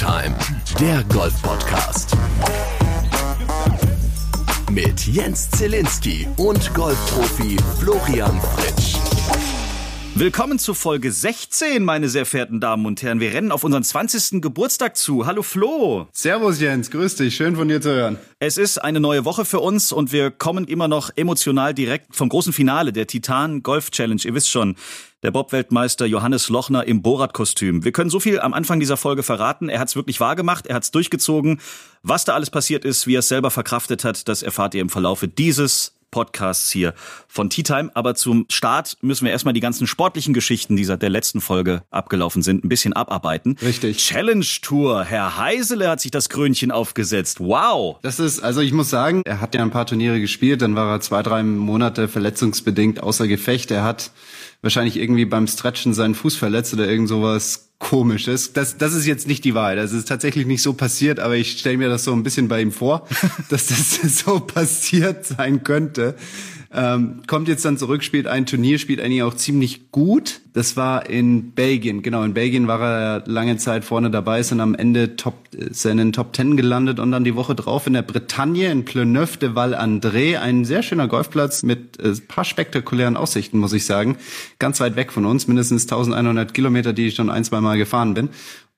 Time, der Golf-Podcast. Mit Jens Zielinski und Golfprofi Florian Fritsch. Willkommen zu Folge 16, meine sehr verehrten Damen und Herren. Wir rennen auf unseren 20. Geburtstag zu. Hallo Flo. Servus Jens, grüß dich, schön von dir zu hören. Es ist eine neue Woche für uns und wir kommen immer noch emotional direkt vom großen Finale der Titan Golf Challenge. Ihr wisst schon, der Bob-Weltmeister Johannes Lochner im Borat-Kostüm. Wir können so viel am Anfang dieser Folge verraten. Er hat es wirklich wahrgemacht, er hat es durchgezogen. Was da alles passiert ist, wie er es selber verkraftet hat, das erfahrt ihr im Verlaufe dieses Podcasts hier von Tea Time. Aber zum Start müssen wir erstmal die ganzen sportlichen Geschichten, die seit der letzten Folge abgelaufen sind, ein bisschen abarbeiten. Richtig. Challenge Tour. Herr Heisele hat sich das Krönchen aufgesetzt. Wow. Das ist, also ich muss sagen, er hat ja ein paar Turniere gespielt, dann war er zwei, drei Monate verletzungsbedingt außer Gefecht. Er hat wahrscheinlich irgendwie beim Stretchen seinen Fuß verletzt oder irgend sowas komisches. Das, das ist jetzt nicht die Wahrheit. Das ist tatsächlich nicht so passiert, aber ich stelle mir das so ein bisschen bei ihm vor, dass das so passiert sein könnte. Ähm, kommt jetzt dann zurück, spielt ein Turnier, spielt eigentlich auch ziemlich gut. Das war in Belgien. Genau, in Belgien war er lange Zeit vorne dabei, ist dann am Ende Top, ist er in den Top Ten gelandet und dann die Woche drauf in der Bretagne in Pleneuve de Val André. Ein sehr schöner Golfplatz mit äh, paar spektakulären Aussichten, muss ich sagen. Ganz weit weg von uns, mindestens 1100 Kilometer, die ich schon ein, zwei Mal gefahren bin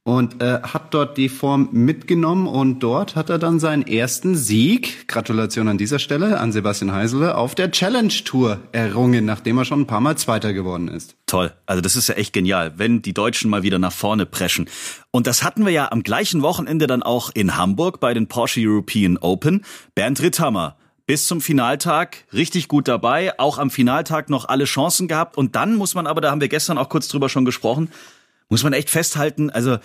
und äh, hat dort die Form mitgenommen und dort hat er dann seinen ersten Sieg, Gratulation an dieser Stelle an Sebastian Heisele, auf der Challenge Tour errungen, nachdem er schon ein paar Mal Zweiter geworden ist. Toll, also das ist ja echt genial, wenn die Deutschen mal wieder nach vorne preschen. Und das hatten wir ja am gleichen Wochenende dann auch in Hamburg bei den Porsche European Open. Bernd Ritthammer bis zum Finaltag richtig gut dabei, auch am Finaltag noch alle Chancen gehabt und dann muss man aber, da haben wir gestern auch kurz drüber schon gesprochen, muss man echt festhalten, also,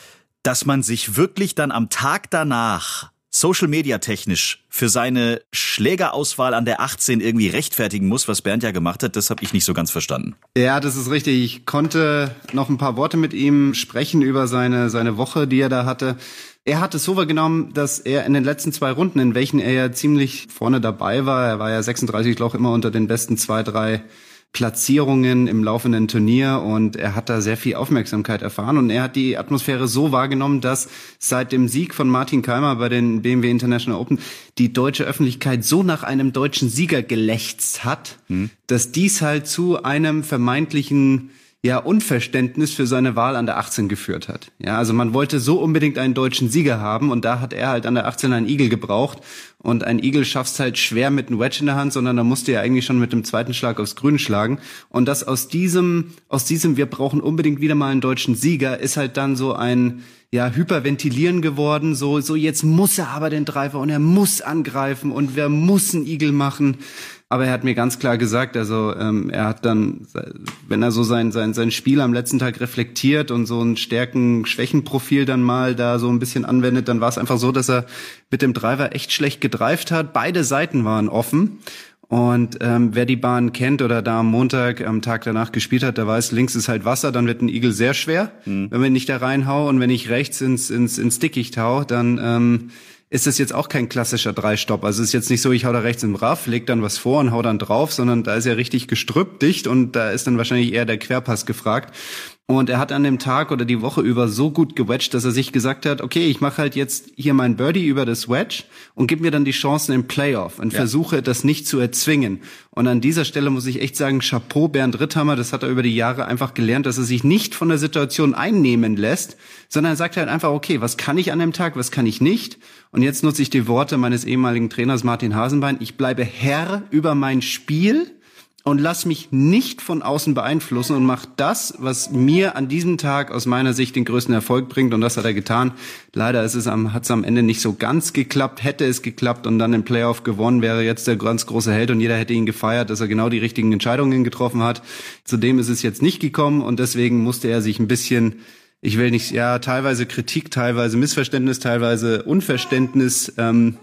dass man sich wirklich dann am Tag danach Social Media technisch für seine Schlägerauswahl an der 18 irgendwie rechtfertigen muss, was Bernd ja gemacht hat, das habe ich nicht so ganz verstanden. Ja, das ist richtig. Ich konnte noch ein paar Worte mit ihm sprechen über seine seine Woche, die er da hatte. Er hat es so wahrgenommen, dass er in den letzten zwei Runden, in welchen er ja ziemlich vorne dabei war, er war ja 36 Loch immer unter den besten zwei, drei Platzierungen im laufenden Turnier und er hat da sehr viel Aufmerksamkeit erfahren und er hat die Atmosphäre so wahrgenommen, dass seit dem Sieg von Martin Keimer bei den BMW International Open die deutsche Öffentlichkeit so nach einem deutschen Sieger gelächzt hat, hm. dass dies halt zu einem vermeintlichen ja Unverständnis für seine Wahl an der 18 geführt hat. Ja, also man wollte so unbedingt einen deutschen Sieger haben und da hat er halt an der 18 einen Igel gebraucht und ein Igel schaffst halt schwer mit einem Wedge in der Hand, sondern da musst du ja eigentlich schon mit dem zweiten Schlag aufs Grün schlagen und das aus diesem aus diesem wir brauchen unbedingt wieder mal einen deutschen Sieger ist halt dann so ein ja, hyperventilieren geworden, so, so jetzt muss er aber den Driver und er muss angreifen und wer muss einen Igel machen. Aber er hat mir ganz klar gesagt, also ähm, er hat dann, wenn er so sein, sein, sein Spiel am letzten Tag reflektiert und so ein Stärken-Schwächen-Profil dann mal da so ein bisschen anwendet, dann war es einfach so, dass er mit dem Driver echt schlecht gedreift hat. Beide Seiten waren offen. Und ähm, wer die Bahn kennt oder da am Montag, am Tag danach gespielt hat, der weiß, links ist halt Wasser, dann wird ein Igel sehr schwer, mhm. wenn man nicht da reinhau und wenn ich rechts ins, ins, ins Dickicht hau, dann ähm, ist das jetzt auch kein klassischer Dreistopp. Also es ist jetzt nicht so, ich hau da rechts im Raff, leg dann was vor und hau dann drauf, sondern da ist ja richtig gestrüppt dicht und da ist dann wahrscheinlich eher der Querpass gefragt. Und er hat an dem Tag oder die Woche über so gut gewedged, dass er sich gesagt hat, okay, ich mache halt jetzt hier mein Birdie über das Wedge und gib mir dann die Chancen im Playoff und ja. versuche das nicht zu erzwingen. Und an dieser Stelle muss ich echt sagen, Chapeau Bernd Ritthammer, das hat er über die Jahre einfach gelernt, dass er sich nicht von der Situation einnehmen lässt, sondern er sagt halt einfach, okay, was kann ich an dem Tag, was kann ich nicht? Und jetzt nutze ich die Worte meines ehemaligen Trainers Martin Hasenbein, ich bleibe Herr über mein Spiel und lass mich nicht von außen beeinflussen und mach das, was mir an diesem Tag aus meiner Sicht den größten Erfolg bringt und das hat er getan. Leider ist es am, hat es am Ende nicht so ganz geklappt. Hätte es geklappt und dann im Playoff gewonnen, wäre jetzt der ganz große Held und jeder hätte ihn gefeiert, dass er genau die richtigen Entscheidungen getroffen hat. Zudem ist es jetzt nicht gekommen und deswegen musste er sich ein bisschen ich will nicht, ja, teilweise Kritik, teilweise Missverständnis, teilweise Unverständnis ähm,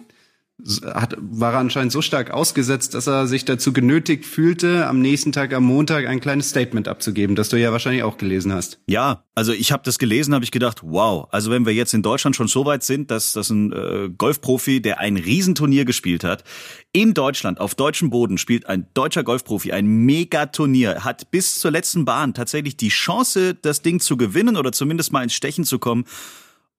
hat, war anscheinend so stark ausgesetzt, dass er sich dazu genötigt fühlte, am nächsten Tag, am Montag, ein kleines Statement abzugeben, das du ja wahrscheinlich auch gelesen hast. Ja, also ich habe das gelesen, habe ich gedacht, wow, also wenn wir jetzt in Deutschland schon so weit sind, dass, dass ein äh, Golfprofi, der ein Riesenturnier gespielt hat, in Deutschland, auf deutschem Boden spielt ein deutscher Golfprofi ein Megaturnier, hat bis zur letzten Bahn tatsächlich die Chance, das Ding zu gewinnen oder zumindest mal ins Stechen zu kommen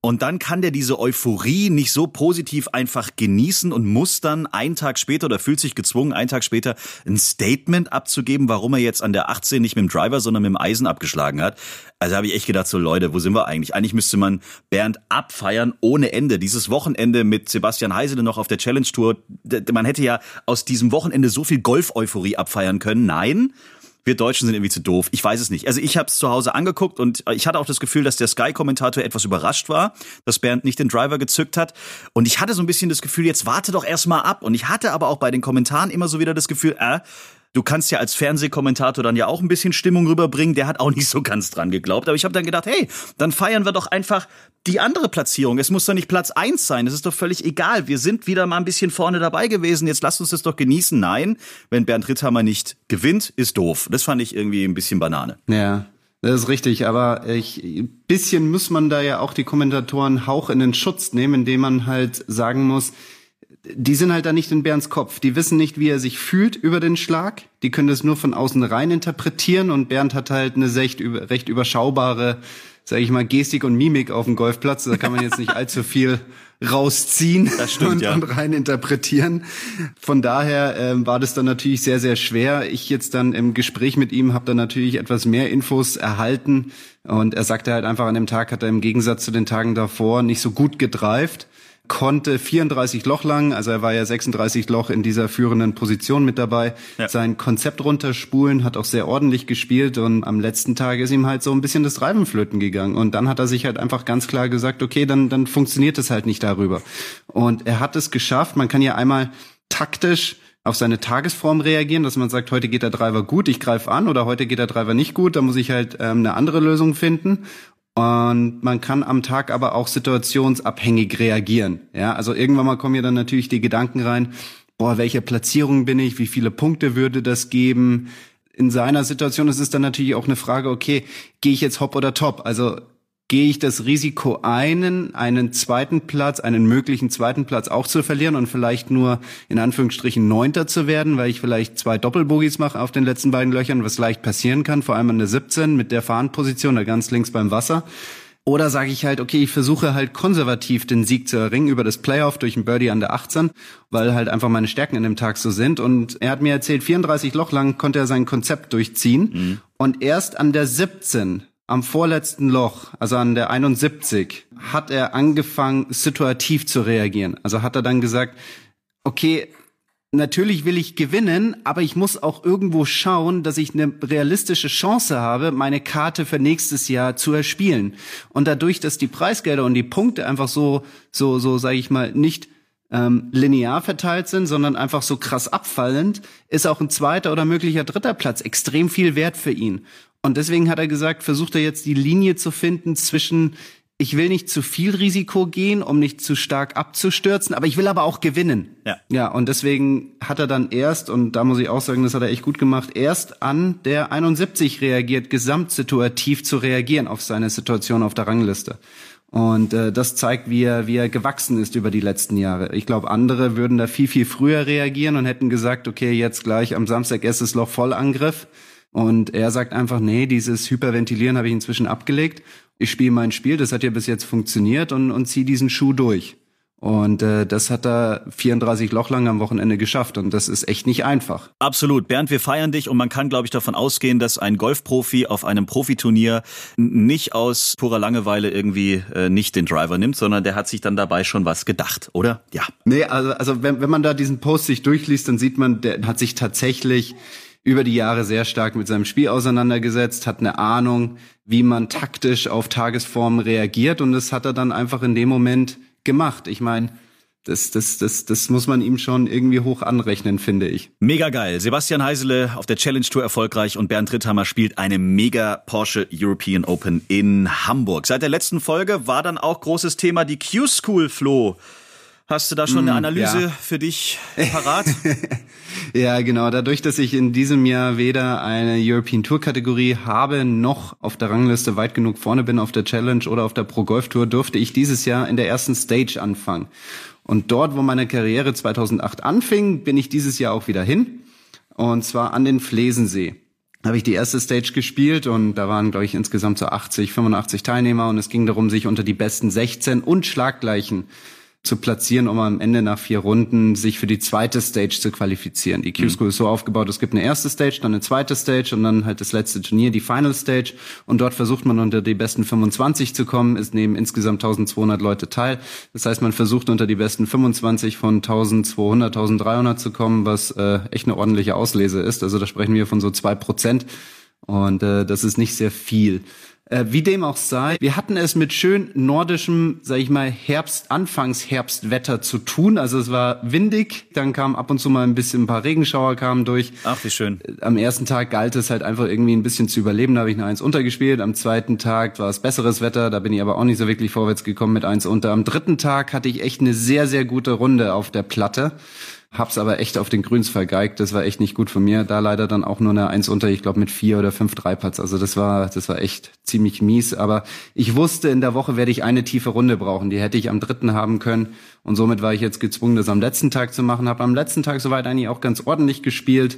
Und dann kann der diese Euphorie nicht so positiv einfach genießen und muss dann einen Tag später oder fühlt sich gezwungen, einen Tag später ein Statement abzugeben, warum er jetzt an der 18 nicht mit dem Driver, sondern mit dem Eisen abgeschlagen hat. Also habe ich echt gedacht, so Leute, wo sind wir eigentlich? Eigentlich müsste man Bernd abfeiern ohne Ende. Dieses Wochenende mit Sebastian Heisele noch auf der Challenge Tour. Man hätte ja aus diesem Wochenende so viel Golf-Euphorie abfeiern können. Nein, wir Deutschen sind irgendwie zu doof. Ich weiß es nicht. Also ich habe es zu Hause angeguckt und ich hatte auch das Gefühl, dass der Sky-Kommentator etwas überrascht war, dass Bernd nicht den Driver gezückt hat. Und ich hatte so ein bisschen das Gefühl, jetzt warte doch erstmal ab. Und ich hatte aber auch bei den Kommentaren immer so wieder das Gefühl, äh, du kannst ja als Fernsehkommentator dann ja auch ein bisschen Stimmung rüberbringen. Der hat auch nicht so ganz dran geglaubt. Aber ich habe dann gedacht, hey, dann feiern wir doch einfach die andere Platzierung. Es muss doch nicht Platz eins sein. Es ist doch völlig egal. Wir sind wieder mal ein bisschen vorne dabei gewesen. Jetzt lasst uns das doch genießen. Nein, wenn Bernd Ritthammer nicht gewinnt, ist doof. Das fand ich irgendwie ein bisschen Banane. Ja. Das ist richtig, aber ich, bisschen muss man da ja auch die Kommentatoren Hauch in den Schutz nehmen, indem man halt sagen muss, die sind halt da nicht in Bernds Kopf. Die wissen nicht, wie er sich fühlt über den Schlag. Die können das nur von außen rein interpretieren und Bernd hat halt eine recht, recht überschaubare, sage ich mal, Gestik und Mimik auf dem Golfplatz. Da kann man jetzt nicht allzu viel rausziehen stimmt, und, ja. und rein interpretieren. Von daher ähm, war das dann natürlich sehr, sehr schwer. Ich jetzt dann im Gespräch mit ihm habe dann natürlich etwas mehr Infos erhalten und er sagte halt einfach, an dem Tag hat er im Gegensatz zu den Tagen davor nicht so gut gedreift konnte 34 Loch lang, also er war ja 36 Loch in dieser führenden Position mit dabei, ja. sein Konzept runterspulen, hat auch sehr ordentlich gespielt und am letzten Tag ist ihm halt so ein bisschen das Reibenflöten gegangen und dann hat er sich halt einfach ganz klar gesagt, okay, dann, dann funktioniert es halt nicht darüber. Und er hat es geschafft, man kann ja einmal taktisch auf seine Tagesform reagieren, dass man sagt, heute geht der Driver gut, ich greife an oder heute geht der Driver nicht gut, da muss ich halt ähm, eine andere Lösung finden. Und man kann am Tag aber auch situationsabhängig reagieren. Ja, also irgendwann mal kommen ja dann natürlich die Gedanken rein, boah, welche Platzierung bin ich? Wie viele Punkte würde das geben? In seiner Situation ist es dann natürlich auch eine Frage, okay, gehe ich jetzt hopp oder top? Also gehe ich das Risiko ein, einen zweiten Platz, einen möglichen zweiten Platz auch zu verlieren und vielleicht nur in Anführungsstrichen Neunter zu werden, weil ich vielleicht zwei Doppelbogies mache auf den letzten beiden Löchern, was leicht passieren kann, vor allem an der 17 mit der Fahnenposition, da ganz links beim Wasser. Oder sage ich halt, okay, ich versuche halt konservativ den Sieg zu erringen über das Playoff durch ein Birdie an der 18, weil halt einfach meine Stärken in dem Tag so sind. Und er hat mir erzählt, 34 Loch lang konnte er sein Konzept durchziehen. Mhm. Und erst an der 17 am vorletzten Loch, also an der 71, hat er angefangen, situativ zu reagieren. Also hat er dann gesagt, okay, natürlich will ich gewinnen, aber ich muss auch irgendwo schauen, dass ich eine realistische Chance habe, meine Karte für nächstes Jahr zu erspielen. Und dadurch, dass die Preisgelder und die Punkte einfach so, so, so, sage ich mal, nicht ähm, linear verteilt sind, sondern einfach so krass abfallend, ist auch ein zweiter oder möglicher dritter Platz extrem viel wert für ihn. Und deswegen hat er gesagt, versucht er jetzt die Linie zu finden zwischen ich will nicht zu viel Risiko gehen, um nicht zu stark abzustürzen, aber ich will aber auch gewinnen. Ja. Ja, und deswegen hat er dann erst, und da muss ich auch sagen, das hat er echt gut gemacht, erst an der 71 reagiert, gesamtsituativ zu reagieren auf seine Situation auf der Rangliste. Und äh, das zeigt, wie er, wie er gewachsen ist über die letzten Jahre. Ich glaube, andere würden da viel, viel früher reagieren und hätten gesagt, okay, jetzt gleich am Samstag erstes Loch Vollangriff. Und er sagt einfach, nee, dieses Hyperventilieren habe ich inzwischen abgelegt. Ich spiele mein Spiel, das hat ja bis jetzt funktioniert und, und ziehe diesen Schuh durch. Und äh, das hat er 34 Loch lang am Wochenende geschafft und das ist echt nicht einfach. Absolut. Bernd, wir feiern dich und man kann, glaube ich, davon ausgehen, dass ein Golfprofi auf einem Profiturnier nicht aus purer Langeweile irgendwie äh, nicht den Driver nimmt, sondern der hat sich dann dabei schon was gedacht, oder? Ja. Nee, also, also wenn, wenn man da diesen Post sich durchliest, dann sieht man, der hat sich tatsächlich über die Jahre sehr stark mit seinem Spiel auseinandergesetzt, hat eine Ahnung, wie man taktisch auf Tagesformen reagiert und das hat er dann einfach in dem Moment gemacht. Ich meine, das, das, das, das muss man ihm schon irgendwie hoch anrechnen, finde ich. Mega geil. Sebastian Heisele auf der Challenge Tour erfolgreich und Bernd Ritthammer spielt eine mega Porsche European Open in Hamburg. Seit der letzten Folge war dann auch großes Thema die Q-School, Flo. Hast du da schon eine mm, Analyse ja. für dich parat? ja, genau. Dadurch, dass ich in diesem Jahr weder eine European Tour Kategorie habe, noch auf der Rangliste weit genug vorne bin auf der Challenge oder auf der Pro Golf Tour, durfte ich dieses Jahr in der ersten Stage anfangen. Und dort, wo meine Karriere 2008 anfing, bin ich dieses Jahr auch wieder hin. Und zwar an den Flesensee. habe ich die erste Stage gespielt und da waren, glaube ich, insgesamt so 80, 85 Teilnehmer und es ging darum, sich unter die besten 16 und Schlaggleichen zu platzieren, um am Ende nach vier Runden sich für die zweite Stage zu qualifizieren. Die Q-School mhm. ist so aufgebaut, es gibt eine erste Stage, dann eine zweite Stage und dann halt das letzte Turnier, die Final Stage. Und dort versucht man unter die besten 25 zu kommen. Es nehmen insgesamt 1200 Leute teil. Das heißt, man versucht unter die besten 25 von 1200, 1300 zu kommen, was äh, echt eine ordentliche Auslese ist. Also da sprechen wir von so zwei Prozent. Und äh, das ist nicht sehr viel. Äh, wie dem auch sei, wir hatten es mit schön nordischem, sag ich mal, Herbst, Anfangsherbstwetter zu tun. Also es war windig, dann kam ab und zu mal ein bisschen ein paar Regenschauer kamen durch. Ach, wie schön. Äh, am ersten Tag galt es halt einfach irgendwie ein bisschen zu überleben, da habe ich eine Eins untergespielt. Am zweiten Tag war es besseres Wetter, da bin ich aber auch nicht so wirklich vorwärts gekommen mit Eins unter. Am dritten Tag hatte ich echt eine sehr, sehr gute Runde auf der Platte. Hab's aber echt auf den Grüns vergeigt. Das war echt nicht gut von mir. Da leider dann auch nur eine Eins unter, ich glaube mit vier oder fünf Dreipads. Also das war, das war echt ziemlich mies. Aber ich wusste, in der Woche werde ich eine tiefe Runde brauchen. Die hätte ich am dritten haben können. Und somit war ich jetzt gezwungen, das am letzten Tag zu machen. Habe am letzten Tag soweit eigentlich auch ganz ordentlich gespielt.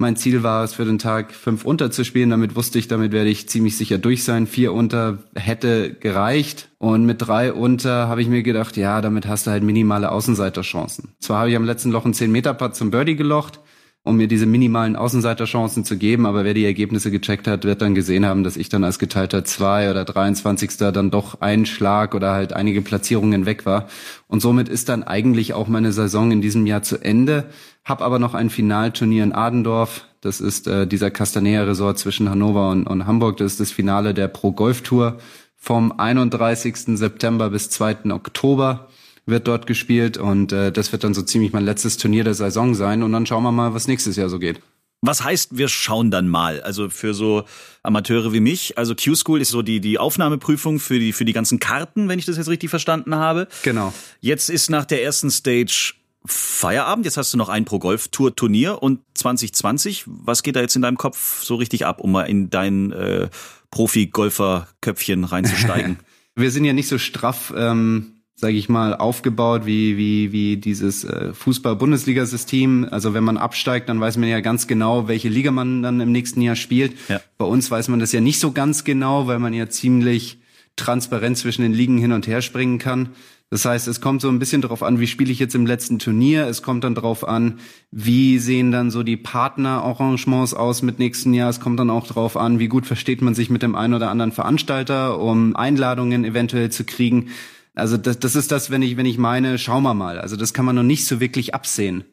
Mein Ziel war es für den Tag fünf unter zu spielen. Damit wusste ich, damit werde ich ziemlich sicher durch sein. Vier unter hätte gereicht. Und mit drei unter habe ich mir gedacht, ja, damit hast du halt minimale Außenseiterchancen. Zwar habe ich am letzten Loch einen 10 Meter Putt zum Birdie gelocht, um mir diese minimalen Außenseiterchancen zu geben. Aber wer die Ergebnisse gecheckt hat, wird dann gesehen haben, dass ich dann als geteilter zwei oder 23. dann doch ein Schlag oder halt einige Platzierungen weg war. Und somit ist dann eigentlich auch meine Saison in diesem Jahr zu Ende. Hab aber noch ein Finalturnier in Adendorf. Das ist äh, dieser Castanea Resort zwischen Hannover und, und Hamburg. Das ist das Finale der Pro Golf Tour vom 31. September bis 2. Oktober wird dort gespielt und äh, das wird dann so ziemlich mein letztes Turnier der Saison sein und dann schauen wir mal, was nächstes Jahr so geht. Was heißt, wir schauen dann mal? Also für so Amateure wie mich, also Q-School ist so die, die Aufnahmeprüfung für die, für die ganzen Karten, wenn ich das jetzt richtig verstanden habe. Genau. Jetzt ist nach der ersten Stage Feierabend. Jetzt hast du noch ein Pro Golf Tour Turnier und 2020. Was geht da jetzt in deinem Kopf so richtig ab, um mal in dein äh, Profi-Golfer-Köpfchen reinzusteigen? wir sind ja nicht so straff ähm, sage ich mal, aufgebaut wie wie wie dieses äh, Fußball-Bundesliga-System. Also wenn man absteigt, dann weiß man ja ganz genau, welche Liga man dann im nächsten Jahr spielt. Ja. Bei uns weiß man das ja nicht so ganz genau, weil man ja ziemlich transparent zwischen den Ligen hin und her springen kann. Das heißt, es kommt so ein bisschen darauf an, wie spiele ich jetzt im letzten Turnier. Es kommt dann darauf an, wie sehen dann so die Partnerarrangements aus mit nächsten Jahr. Es kommt dann auch darauf an, wie gut versteht man sich mit dem einen oder anderen Veranstalter, um Einladungen eventuell zu kriegen. Also das, das ist das, wenn ich, wenn ich meine, schauen wir mal. Also das kann man noch nicht so wirklich absehen.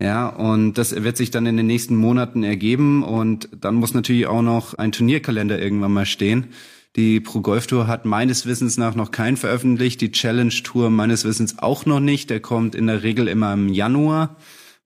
Ja, und das wird sich dann in den nächsten Monaten ergeben und dann muss natürlich auch noch ein Turnierkalender irgendwann mal stehen. Die Pro Golf Tour hat meines Wissens nach noch keinen veröffentlicht, die Challenge Tour meines Wissens auch noch nicht. Der kommt in der Regel immer im Januar.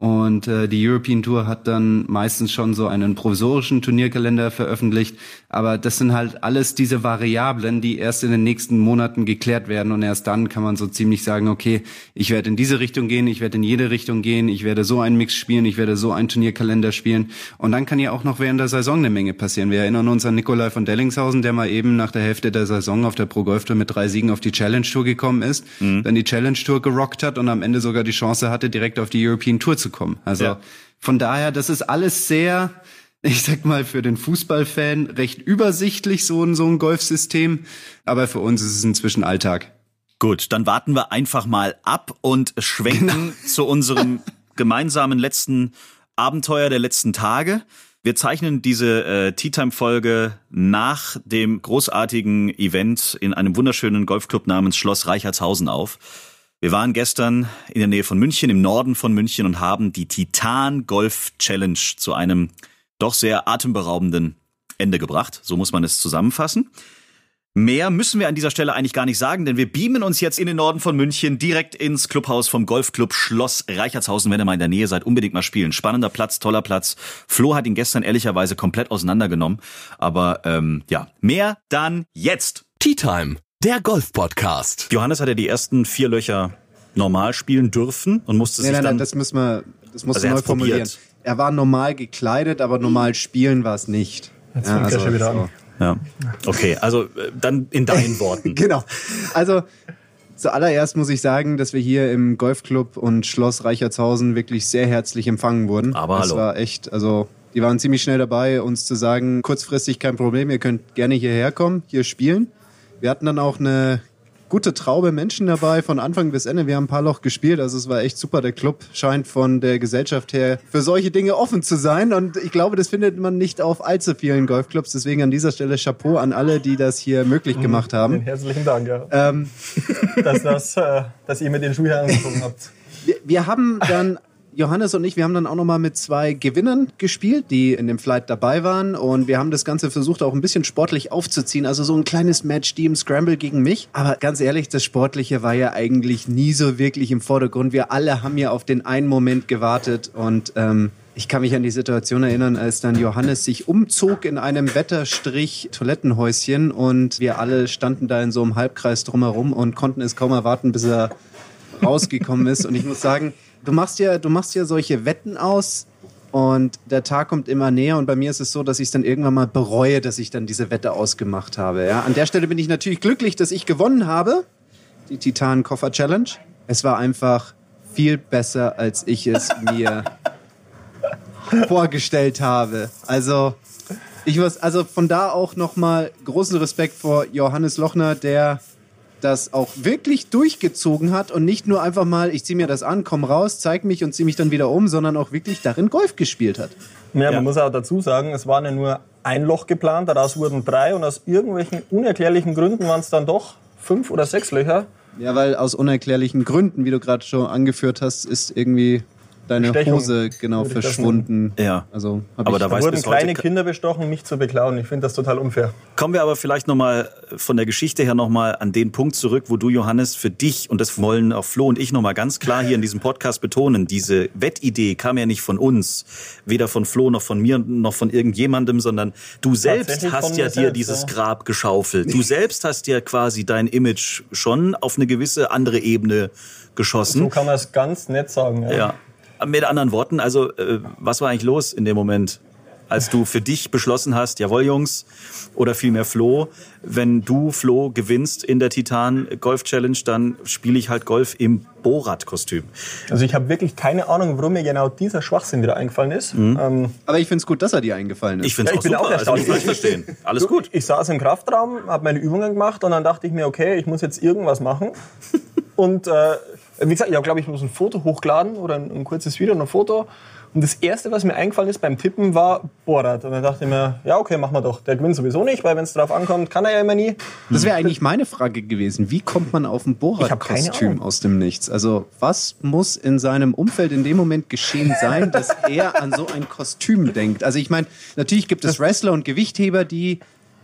Und äh, die European Tour hat dann meistens schon so einen provisorischen Turnierkalender veröffentlicht. Aber das sind halt alles diese Variablen, die erst in den nächsten Monaten geklärt werden. Und erst dann kann man so ziemlich sagen, okay, ich werde in diese Richtung gehen, ich werde in jede Richtung gehen, ich werde so einen Mix spielen, ich werde so einen Turnierkalender spielen. Und dann kann ja auch noch während der Saison eine Menge passieren. Wir erinnern uns an Nikolai von Dellingshausen, der mal eben nach der Hälfte der Saison auf der Pro Golf Tour mit drei Siegen auf die Challenge Tour gekommen ist, mhm. dann die Challenge Tour gerockt hat und am Ende sogar die Chance hatte, direkt auf die European Tour zu kommen. Also ja. von daher, das ist alles sehr, ich sag mal, für den Fußballfan recht übersichtlich, so ein, so ein Golfsystem. Aber für uns ist es inzwischen Alltag. Gut, dann warten wir einfach mal ab und schwenken genau. zu unserem gemeinsamen letzten Abenteuer der letzten Tage. Wir zeichnen diese äh, Tea Time Folge nach dem großartigen Event in einem wunderschönen Golfclub namens Schloss Reichertshausen auf. Wir waren gestern in der Nähe von München, im Norden von München und haben die Titan Golf Challenge zu einem doch sehr atemberaubenden Ende gebracht. So muss man es zusammenfassen. Mehr müssen wir an dieser Stelle eigentlich gar nicht sagen, denn wir beamen uns jetzt in den Norden von München direkt ins Clubhaus vom Golfclub Schloss Reichertshausen. Wenn ihr mal in der Nähe seid, unbedingt mal spielen. Spannender Platz, toller Platz. Flo hat ihn gestern ehrlicherweise komplett auseinandergenommen. Aber ähm, ja, mehr dann jetzt. Tea Time der Golf-Podcast. Johannes hat ja die ersten vier Löcher normal spielen dürfen und musste nee, sich nein, dann... Nein, das müssen wir, das musst also du neu formulieren. Probiert. Er war normal gekleidet, aber normal spielen war es nicht. Jetzt ja, also, schon wieder an. Ja. Okay, also äh, dann in deinen Worten. genau. Also zuallererst muss ich sagen, dass wir hier im Golfclub und Schloss Reichertshausen wirklich sehr herzlich empfangen wurden. Aber das hallo. war echt, also Die waren ziemlich schnell dabei, uns zu sagen, kurzfristig kein Problem, ihr könnt gerne hierher kommen, hier spielen. Wir hatten dann auch eine gute Traube Menschen dabei von Anfang bis Ende. Wir haben ein paar Loch gespielt, also es war echt super. Der Club scheint von der Gesellschaft her für solche Dinge offen zu sein und ich glaube, das findet man nicht auf allzu vielen Golfclubs. Deswegen an dieser Stelle Chapeau an alle, die das hier möglich mhm. gemacht haben. Herzlichen Dank, ja. Ähm. dass, das, äh, dass ihr mir den Schuh hier angezogen habt. Wir, wir haben dann Johannes und ich, wir haben dann auch noch mal mit zwei Gewinnern gespielt, die in dem Flight dabei waren. Und wir haben das Ganze versucht, auch ein bisschen sportlich aufzuziehen. Also so ein kleines Match, die im Scramble gegen mich. Aber ganz ehrlich, das Sportliche war ja eigentlich nie so wirklich im Vordergrund. Wir alle haben ja auf den einen Moment gewartet und ähm, ich kann mich an die Situation erinnern, als dann Johannes sich umzog in einem Wetterstrich Toilettenhäuschen und wir alle standen da in so einem Halbkreis drumherum und konnten es kaum erwarten, bis er rausgekommen ist. Und ich muss sagen, du machst ja, du machst ja solche Wetten aus und der Tag kommt immer näher und bei mir ist es so, dass ich es dann irgendwann mal bereue, dass ich dann diese Wette ausgemacht habe. Ja, an der Stelle bin ich natürlich glücklich, dass ich gewonnen habe, die Titan Koffer Challenge. Es war einfach viel besser, als ich es mir vorgestellt habe. Also ich muss also von da auch noch mal großen Respekt vor Johannes Lochner, der das auch wirklich durchgezogen hat und nicht nur einfach mal, ich ziehe mir das an, komm raus, zeig mich und ziehe mich dann wieder um, sondern auch wirklich darin Golf gespielt hat. Ja, man ja. muss auch dazu sagen, es waren ja nur ein Loch geplant, daraus wurden drei und aus irgendwelchen unerklärlichen Gründen waren es dann doch fünf oder sechs Löcher. Ja, weil aus unerklärlichen Gründen, wie du gerade schon angeführt hast, ist irgendwie deine Bestechung, Hose genau verschwunden. Ja. Also aber da, da wurden kleine Kinder bestochen, mich zu beklauen. Ich finde das total unfair. Kommen wir aber vielleicht noch mal von der Geschichte her noch mal an den Punkt zurück, wo du Johannes für dich und das wollen auch Flo und ich noch mal ganz klar hier in diesem Podcast betonen. Diese Wettidee kam ja nicht von uns, weder von Flo noch von mir noch von irgendjemandem, sondern du selbst hast ja dir selbst, dieses ja. Grab geschaufelt. Du selbst hast ja quasi dein Image schon auf eine gewisse andere Ebene geschossen. So kann man es ganz nett sagen. ja. ja mit anderen Worten, also äh, was war eigentlich los in dem Moment, als du für dich beschlossen hast, jawohl Jungs, oder vielmehr Flo, wenn du Flo gewinnst in der Titan Golf Challenge, dann spiele ich halt Golf im Borat-Kostüm. Also ich habe wirklich keine Ahnung, warum mir genau dieser Schwachsinn wieder eingefallen ist. Mhm. Ähm, Aber ich finde es gut, dass er dir eingefallen ist. Ich finde es ja, auch bin super. Auch erstaunt. Also, verstehen. Alles gut. Ich saß im Kraftraum, habe meine Übungen gemacht und dann dachte ich mir, okay, ich muss jetzt irgendwas machen. und äh, wie gesagt, ich habe, glaube ich, bloß ein Foto hochgeladen oder ein, ein, kurzes Video und ein Foto. Und das Erste, was mir eingefallen ist beim Tippen, war Borat. Und dann dachte ich mir, ja, okay, machen wir doch. Der gewinnt sowieso nicht, weil wenn es drauf ankommt, kann er ja immer nie. Das wäre eigentlich meine Frage gewesen. Wie kommt man auf ein Borat-Kostüm aus dem Nichts? Also was muss in seinem Umfeld in dem Moment geschehen sein, dass er an so ein Kostüm denkt? Also ich meine, natürlich gibt es Wrestler und Gewichtheber, die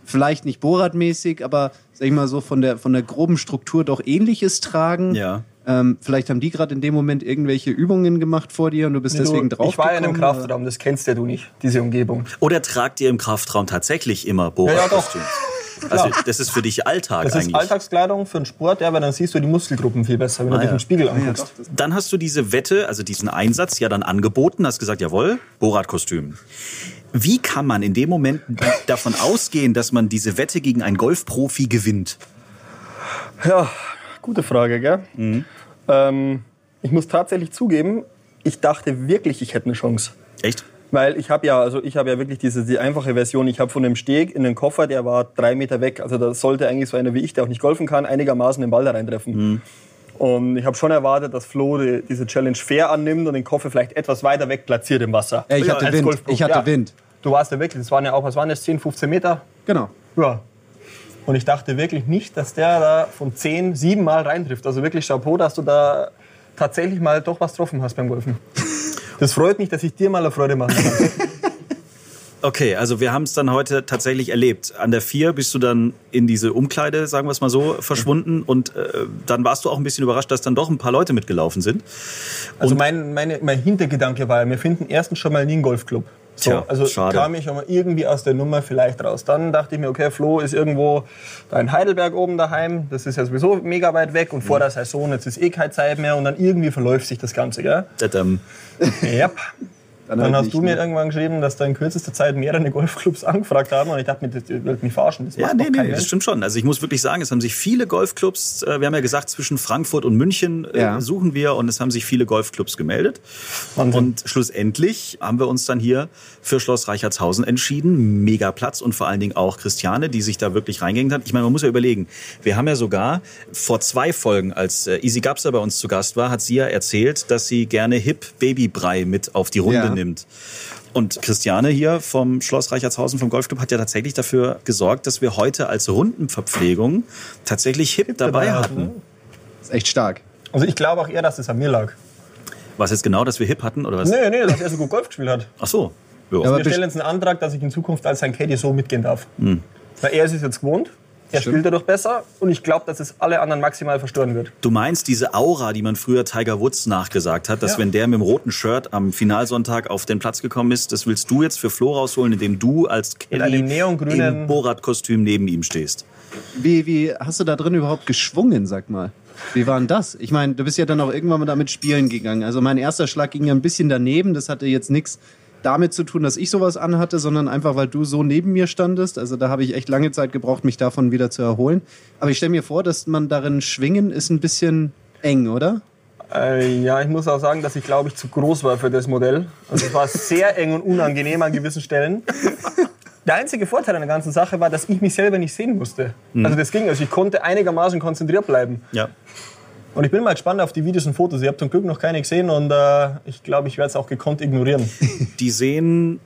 vielleicht nicht Borat-mäßig, aber sag ich mal so von der, von der groben Struktur doch ähnliches tragen. Ja. Ähm, vielleicht haben die gerade in dem Moment irgendwelche Übungen gemacht vor dir und du bist nee, deswegen drauf. Ich war ja in einem Kraftraum, das kennst ja du nicht, diese Umgebung. Oder tragt ihr im Kraftraum tatsächlich immer Borat-Kostüms? Ja, ja, also das ist für dich Alltag das eigentlich. Das ist Alltagskleidung für einen Sport, ja, weil dann siehst du die Muskelgruppen viel besser, wenn ah, du dich im Spiegel ah anguckst. Ja, dann hast du diese Wette, also diesen Einsatz ja dann angeboten, hast gesagt, jawohl, Borat-Kostüm. Wie kann man in dem Moment davon ausgehen, dass man diese Wette gegen einen Golfprofi gewinnt? Ja, gute Frage, gell? Mhm. Ähm, ich muss tatsächlich zugeben, ich dachte wirklich, ich hätte eine Chance. Echt? Weil ich habe ja, also ich habe ja wirklich diese die einfache Version. Ich habe von dem Steg in den Koffer, der war drei Meter weg. Also da sollte eigentlich so einer wie ich, der auch nicht golfen kann, einigermaßen den Ball da reintreffen. Mhm. Und ich habe schon erwartet, dass Flo die, diese Challenge fair annimmt und den Koffer vielleicht etwas weiter weg platziert im Wasser. Ja, ich hatte ja, Wind. Ich hatte ja. Wind. Du warst ja wirklich, das waren ja auch, was waren das, 10, 15 Meter? Genau. Ja. Und ich dachte wirklich nicht, dass der da von 10, 7 Mal reintrifft. Also wirklich Chapeau, dass du da tatsächlich mal doch was getroffen hast beim Golfen. Das freut mich, dass ich dir mal eine Freude machen kann. Okay, also wir haben es dann heute tatsächlich erlebt. An der 4 bist du dann in diese Umkleide, sagen wir es mal so, verschwunden und äh, dann warst du auch ein bisschen überrascht, dass dann doch ein paar Leute mitgelaufen sind. Also mein, meine, mein Hintergedanke war, wir finden erstens schon mal nie einen Golfclub. So, Tja, also schade. kam ich aber irgendwie aus der Nummer vielleicht raus. Dann dachte ich mir, okay, Flo ist irgendwo da in Heidelberg oben daheim. Das ist ja sowieso mega weit weg und mhm. vor der Saison, jetzt ist eh keine Zeit mehr und dann irgendwie verläuft sich das Ganze, gell? Tadam. Yep. Dann, Dann halt hast du mir ne? irgendwann geschrieben, dass da in kürzester Zeit mehrere Golfclubs angefragt haben und ich dachte mir, das wollt mich verarschen. Das Ja, nee, nee, das Mensch. stimmt schon. Also ich muss wirklich sagen, es haben sich viele Golfclubs, äh, wir haben ja gesagt, zwischen Frankfurt und München äh, Ja. suchen wir und es haben sich viele Golfclubs gemeldet. Wahnsinn. Und schlussendlich haben wir uns dann hier für Schloss Reichertshausen entschieden. Mega Platz und vor allen Dingen auch Christiane, die sich da wirklich reingehängt hat. Ich meine, man muss ja überlegen, wir haben ja sogar vor zwei Folgen, als äh, Easy Gapster bei uns zu Gast war, hat sie ja erzählt, dass sie gerne Hip Babybrei mit auf die Runde Ja. nimmt. Und Christiane hier vom Schloss Reichertshausen vom Golfclub hat ja tatsächlich dafür gesorgt, dass wir heute als Rundenverpflegung tatsächlich Hip, dabei dabei hatten. hatten. ist echt stark. Also ich glaube auch eher, dass es an mir lag. Was jetzt genau, dass wir Hip hatten oder was? Nee, nee, dass er so gut Golf gespielt hat. Ach so. Ja. Wir stellen jetzt einen Antrag, dass ich in Zukunft als sein Caddy so mitgehen darf. Weil er ist es jetzt gewohnt, er Stimmt. spielt dadurch besser und ich glaube, dass es alle anderen maximal verstören wird. Du meinst diese Aura, die man früher Tiger Woods nachgesagt hat, dass Ja. wenn der mit dem roten Shirt am Finalsonntag auf den Platz gekommen ist, das willst du jetzt für Flo rausholen, indem du als Kelly im Borat-Kostüm neben ihm stehst. Wie, wie hast du da drin überhaupt geschwungen, sag mal? Wie war denn das? Ich meine, du bist ja dann auch irgendwann mal damit spielen gegangen. Also mein erster Schlag ging ja ein bisschen daneben. Das hatte jetzt nichts damit zu tun, dass ich sowas anhatte, sondern einfach, weil du so neben mir standest. Also da habe ich echt lange Zeit gebraucht, mich davon wieder zu erholen. Aber ich stelle mir vor, dass man darin schwingen ist ein bisschen eng, oder? Äh, ja, ich muss auch sagen, dass ich glaube ich zu groß war für das Modell. Also es war sehr eng und unangenehm an gewissen Stellen. Der einzige Vorteil an der ganzen Sache war, dass ich mich selber nicht sehen musste. Also das ging. Also ich konnte einigermaßen konzentriert bleiben. Ja. Und ich bin mal gespannt auf die Videos und Fotos. Ich habe zum Glück noch keine gesehen und äh, ich glaube, ich werde es auch gekonnt ignorieren. Die sehen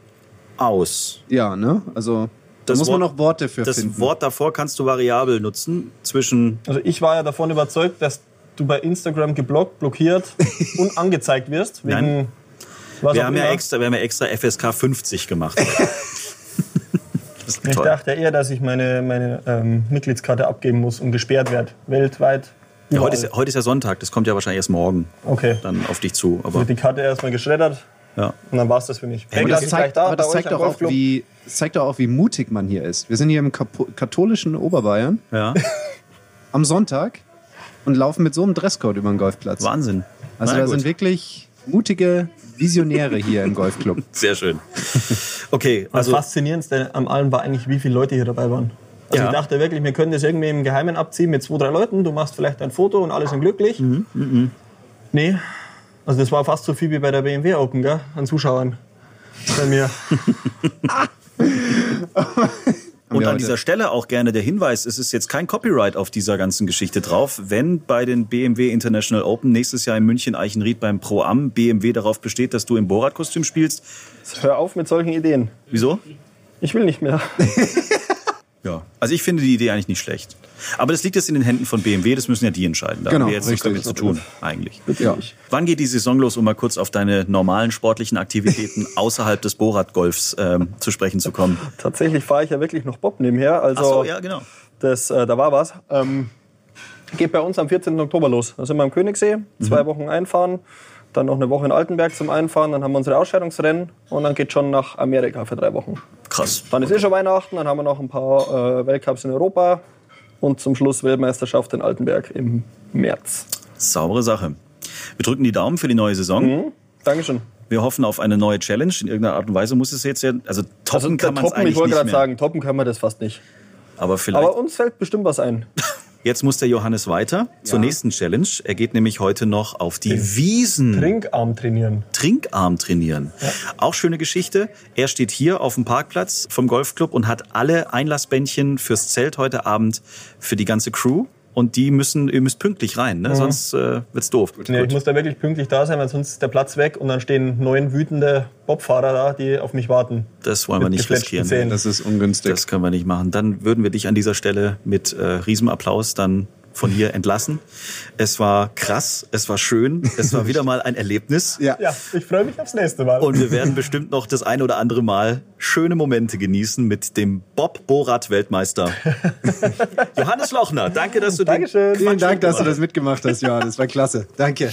aus. Ja, ne? Also da Das muss man Wort- noch Worte für Das finden. Wort davor kannst du variabel nutzen zwischen Also ich war ja davon überzeugt, dass du bei Instagram geblockt, blockiert und angezeigt wirst. Wegen Nein. was wir haben, ja extra, wir haben ja extra FSK 50 gemacht. das Ich toll. dachte eher, dass ich meine, meine ähm, Mitgliedskarte abgeben muss und gesperrt werde. Weltweit. Ja, heute, ist, ja- heute ist ja Sonntag, das kommt ja wahrscheinlich erst morgen Okay. dann auf dich zu. Aber Wird die Karte erstmal geschreddert ja. und dann war es das für mich. Aber Hey, das zeigt, gleich da, aber das zeigt doch auch, wie, das zeigt doch auch, wie mutig man hier ist. Wir sind hier im katholischen Oberbayern ja, am Sonntag und laufen mit so einem Dresscode über den Golfplatz. Wahnsinn. Also Na da gut. sind wirklich mutige Visionäre hier im Golfclub. Sehr schön. Okay, Das also Faszinierendste am allem war eigentlich, wie viele Leute hier dabei waren. Also Ja. ich dachte wirklich, wir können das irgendwie im Geheimen abziehen mit zwei, drei Leuten. Du machst vielleicht ein Foto und alle sind glücklich. Mhm, Nee, also das war fast so viel wie bei der BMW Open, gell? An Zuschauern. Bei mir. Und an dieser Stelle auch gerne der Hinweis, es ist jetzt kein Copyright auf dieser ganzen Geschichte drauf. Wenn bei den BMW International Open nächstes Jahr in München Eichenried beim Pro Am BMW darauf besteht, dass du im Borat-Kostüm spielst, Hör auf mit solchen Ideen. wieso? Ich will nicht mehr. Ja, also ich finde die Idee eigentlich nicht schlecht. Aber das liegt jetzt in den Händen von BMW, das müssen ja die entscheiden. Da Genau, haben wir jetzt nichts damit zu tun, eigentlich. Ja. Wann geht die Saison los, um mal kurz auf deine normalen sportlichen Aktivitäten außerhalb des Borat-Golfs ähm, zu sprechen zu kommen? Tatsächlich fahre ich ja wirklich noch Bob nebenher. Also Ach so, ja, genau. das, äh, da war was. Ähm, geht bei uns am 14. Oktober los. Da sind wir am Königssee, zwei Wochen einfahren, dann noch eine Woche in Altenberg zum Einfahren, dann haben wir unsere Ausscheidungsrennen und dann geht schon nach Amerika für drei Wochen. Krass. Dann ist eh schon Weihnachten, dann haben wir noch ein paar äh, Weltcups in Europa und zum Schluss Weltmeisterschaft in Altenberg im März. Saubere Sache. Wir drücken die Daumen für die neue Saison. Dankeschön. Wir hoffen auf eine neue Challenge. In irgendeiner Art und Weise muss es jetzt ja, also toppen Also, kann man es toppen, ich eigentlich wollte gerade sagen, toppen kann man das fast nicht. Aber vielleicht. Aber uns fällt bestimmt was ein. Jetzt muss der Johannes weiter zur nächsten Challenge. Er geht nämlich heute noch auf die Wiesen. Trinkarm trainieren. Trinkarm trainieren. Auch schöne Geschichte. Er steht hier auf dem Parkplatz vom Golfclub und hat alle Einlassbändchen fürs Zelt heute Abend für die ganze Crew. Und die müssen, ihr müsst pünktlich rein, ne? sonst äh, wird's doof. Nee, ich muss da wirklich pünktlich da sein, weil sonst ist der Platz weg und dann stehen neun wütende Bobfahrer da, die auf mich warten. Das wollen wir nicht riskieren. Zähnen. Das ist ungünstig. Das können wir nicht machen. Dann würden wir dich an dieser Stelle mit äh, Riesenapplaus dann von hier entlassen. Es war krass, es war schön, es war wieder mal ein Erlebnis. ja. Ja, ich freue mich aufs nächste Mal. Und wir werden bestimmt noch das ein oder andere Mal schöne Momente genießen mit dem Bob Borat Weltmeister. Johannes Lochner, danke, dass du den Dankeschön. Vielen Dank, dass du das mitgemacht hast, Johann. Das war klasse. Danke.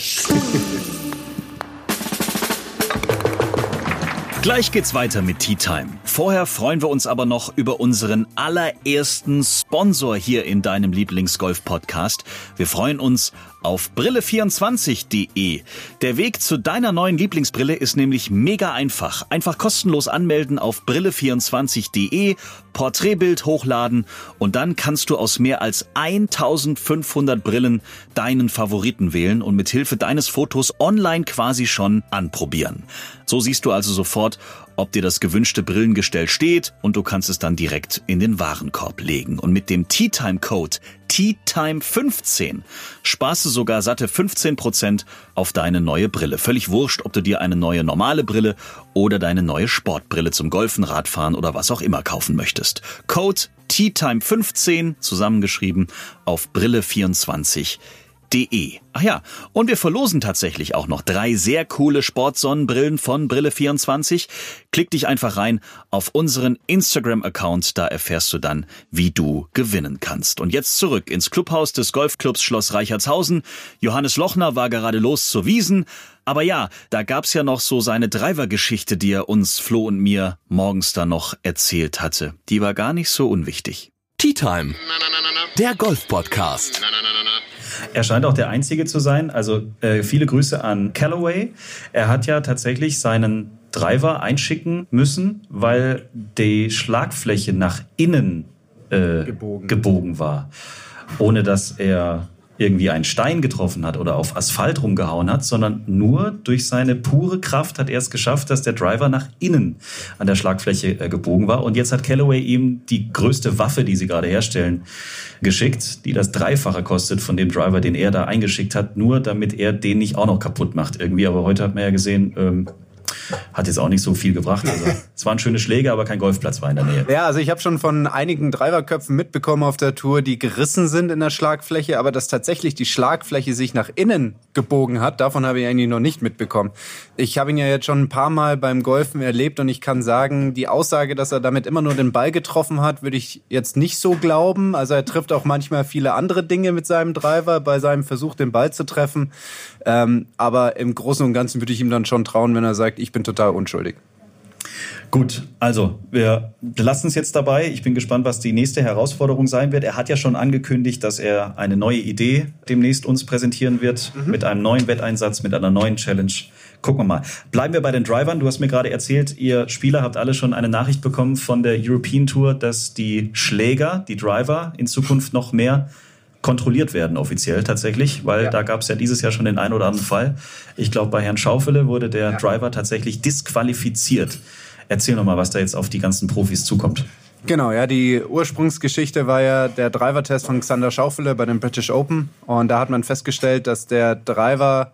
Gleich geht's weiter mit Tea Time. Vorher freuen wir uns aber noch über unseren allerersten Sponsor hier in deinem Lieblingsgolf-Podcast. Wir freuen uns auf brille24.de. Der Weg zu deiner neuen Lieblingsbrille ist nämlich mega einfach. Einfach kostenlos anmelden auf brille24.de, Porträtbild hochladen und dann kannst du aus mehr als 1500 Brillen deinen Favoriten wählen und mit Hilfe deines Fotos online quasi schon anprobieren. So siehst du also sofort, ob dir das gewünschte Brillengestell steht und du kannst es dann direkt in den Warenkorb legen. Und mit dem Tea Time Code TeaTime15 sparst du sogar satte 15% auf deine neue Brille. Völlig wurscht, ob du dir eine neue normale Brille oder deine neue Sportbrille zum Golfen, Radfahren oder was auch immer kaufen möchtest. Code TeaTime15 zusammengeschrieben auf Brille24 De. Ach ja, und wir verlosen tatsächlich auch noch drei sehr coole Sportsonnenbrillen von Brille24. Klick dich einfach rein auf unseren Instagram-Account, da erfährst du dann, wie du gewinnen kannst. Und jetzt zurück ins Clubhaus des Golfclubs Schloss Reichertshausen. Johannes Lochner war gerade los zur Wiesen. Aber ja, da gab's ja noch so seine Driver-Geschichte, die er uns, Flo und mir, morgens da noch erzählt hatte. Die war gar nicht so unwichtig. Tea Time, der Golf-Podcast. Er scheint auch der Einzige zu sein. Also äh, viele Grüße an Callaway. Er hat ja tatsächlich seinen Driver einschicken müssen, weil die Schlagfläche nach innen äh, gebogen. gebogen war. Ohne dass er irgendwie einen Stein getroffen hat oder auf Asphalt rumgehauen hat, sondern nur durch seine pure Kraft hat er es geschafft, dass der Driver nach innen an der Schlagfläche äh, gebogen war. Und jetzt hat Callaway ihm die größte Waffe, die sie gerade herstellen, geschickt, die das Dreifache kostet von dem Driver, den er da eingeschickt hat, nur damit er den nicht auch noch kaputt macht irgendwie. Aber heute hat man ja gesehen, ähm, hat jetzt auch nicht so viel gebracht. Also, es waren schöne Schläge, aber kein Golfplatz war in der Nähe. Ja, also ich habe schon von einigen Driverköpfen mitbekommen auf der Tour, die gerissen sind in der Schlagfläche, aber dass tatsächlich die Schlagfläche sich nach innen gebogen hat, davon habe ich eigentlich noch nicht mitbekommen. Ich habe ihn ja jetzt schon ein paar Mal beim Golfen erlebt und ich kann sagen, die Aussage, dass er damit immer nur den Ball getroffen hat, würde ich jetzt nicht so glauben. Also er trifft auch manchmal viele andere Dinge mit seinem Driver bei seinem Versuch, den Ball zu treffen. Ähm, aber im Großen und Ganzen würde ich ihm dann schon trauen, wenn er sagt, ich bin total unschuldig. Gut, also wir lassen es jetzt dabei. Ich bin gespannt, was die nächste Herausforderung sein wird. Er hat ja schon angekündigt, dass er eine neue Idee demnächst uns präsentieren wird mhm. mit einem neuen Wetteinsatz, mit einer neuen Challenge. Gucken wir mal. Bleiben wir bei den Drivern. Du hast mir gerade erzählt, ihr Spieler habt alle schon eine Nachricht bekommen von der European Tour, dass die Schläger, die Driver in Zukunft noch mehr kontrolliert werden offiziell tatsächlich, weil ja. da gab es ja dieses Jahr schon den einen oder anderen Fall. Ich glaube, bei Herrn Schaufele wurde der ja. Driver tatsächlich disqualifiziert. Erzähl noch mal, was da jetzt auf die ganzen Profis zukommt. Genau, ja, die Ursprungsgeschichte war ja der Driver-Test von Xander Schaufele bei den British Open. Und da hat man festgestellt, dass der Driver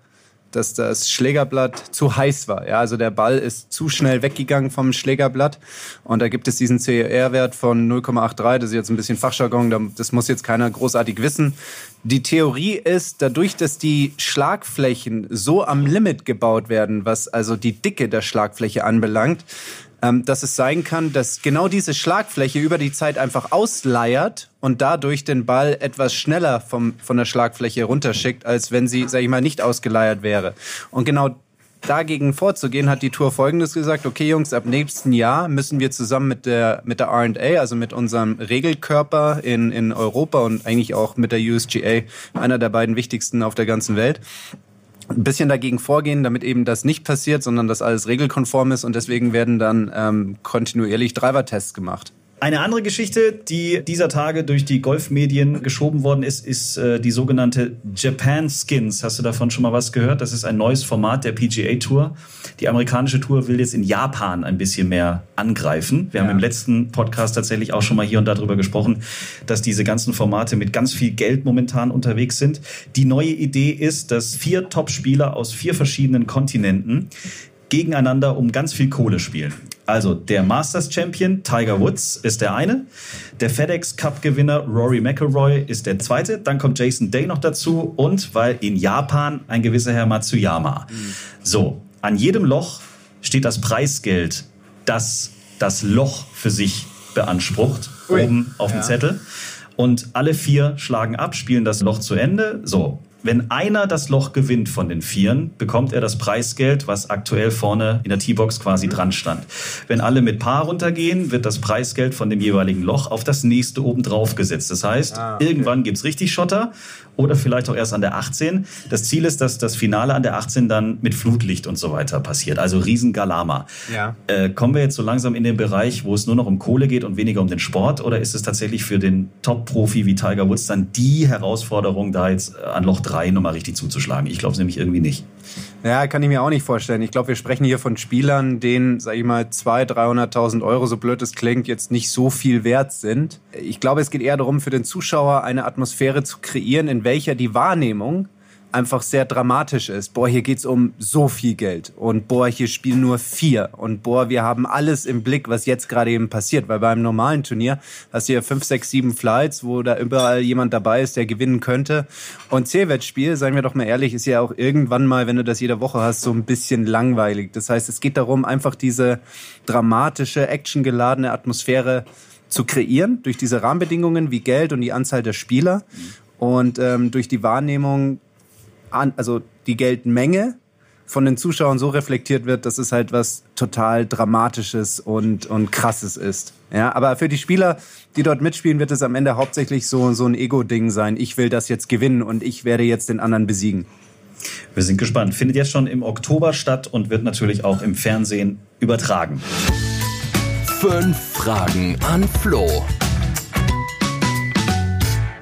dass das Schlägerblatt zu heiß war. Ja, also der Ball ist zu schnell weggegangen vom Schlägerblatt. Und da gibt es diesen CER-Wert von 0,83. Das ist jetzt ein bisschen Fachjargon, das muss jetzt keiner großartig wissen. Die Theorie ist, dadurch, dass die Schlagflächen so am Limit gebaut werden, was also die Dicke der Schlagfläche anbelangt, dass es sein kann, dass genau diese Schlagfläche über die Zeit einfach ausleiert und dadurch den Ball etwas schneller vom, von der Schlagfläche runterschickt, als wenn sie, sag ich mal, nicht ausgeleiert wäre. Und genau dagegen vorzugehen, hat die Tour Folgendes gesagt, okay Jungs, ab nächsten Jahr müssen wir zusammen mit der, mit der R&A, also mit unserem Regelkörper in, in Europa und eigentlich auch mit der USGA, einer der beiden wichtigsten auf der ganzen Welt, ein bisschen dagegen vorgehen, damit eben das nicht passiert, sondern dass alles regelkonform ist und deswegen werden dann ähm, kontinuierlich Driver-Tests gemacht. Eine andere Geschichte, die dieser Tage durch die Golfmedien geschoben worden ist, ist äh, die sogenannte Japan Skins. Hast du davon schon mal was gehört? Das ist ein neues Format der PGA Tour. Die amerikanische Tour will jetzt in Japan ein bisschen mehr angreifen. Wir ja. haben im letzten Podcast tatsächlich auch schon mal hier und da drüber gesprochen, dass diese ganzen Formate mit ganz viel Geld momentan unterwegs sind. Die neue Idee ist, dass vier Top-Spieler aus vier verschiedenen Kontinenten gegeneinander um ganz viel Kohle spielen. Also der Masters Champion Tiger Woods ist der eine, der FedEx Cup Gewinner Rory McIlroy ist der zweite, dann kommt Jason Day noch dazu und weil in Japan ein gewisser Herr Matsuyama. Mhm. So, an jedem Loch steht das Preisgeld, das das Loch für sich beansprucht, Ui. oben auf dem ja. Zettel. Und alle vier schlagen ab, spielen das Loch zu Ende. So, Wenn einer das Loch gewinnt von den Vieren, bekommt er das Preisgeld, was aktuell vorne in der T-Box quasi mhm. dran stand. Wenn alle mit Paar runtergehen, wird das Preisgeld von dem jeweiligen Loch auf das nächste oben drauf gesetzt. Das heißt, ah, okay. irgendwann gibt's richtig Schotter oder vielleicht auch erst an der 18. Das Ziel ist, dass das Finale an der 18 dann mit Flutlicht und so weiter passiert. Also Riesengalama. Ja. Äh, kommen wir jetzt so langsam in den Bereich, wo es nur noch um Kohle geht und weniger um den Sport? Oder ist es tatsächlich für den Top-Profi wie Tiger Woods dann die Herausforderung, da jetzt äh, an Loch 3 nochmal richtig zuzuschlagen? Ich glaube es nämlich irgendwie nicht. Ja, kann ich mir auch nicht vorstellen. Ich glaube, wir sprechen hier von Spielern, denen, sag ich mal, 200.000, 300.000 Euro, so blöd es klingt, jetzt nicht so viel wert sind. Ich glaube, es geht eher darum, für den Zuschauer eine Atmosphäre zu kreieren, in welcher die Wahrnehmung einfach sehr dramatisch ist. Boah, hier geht's um so viel Geld. Und boah, hier spielen nur vier. Und boah, wir haben alles im Blick, was jetzt gerade eben passiert, weil beim normalen Turnier hast du ja fünf, sechs, sieben Flights, wo da überall jemand dabei ist, der gewinnen könnte. Und C-Wettspiel, seien wir doch mal ehrlich, ist ja auch irgendwann mal, wenn du das jede Woche hast, so ein bisschen langweilig. Das heißt, es geht darum, einfach diese dramatische, actiongeladene Atmosphäre zu kreieren durch diese Rahmenbedingungen wie Geld und die Anzahl der Spieler. Und ähm, durch die Wahrnehmung an, also die Geldmenge von den Zuschauern so reflektiert wird, dass es halt was total Dramatisches und, und Krasses ist. Ja, aber für die Spieler, die dort mitspielen, wird es am Ende hauptsächlich so, so ein Ego-Ding sein. Ich will das jetzt gewinnen und ich werde jetzt den anderen besiegen. Wir sind gespannt. Findet jetzt schon im Oktober statt und wird natürlich auch im Fernsehen übertragen. Fünf Fragen an Flo.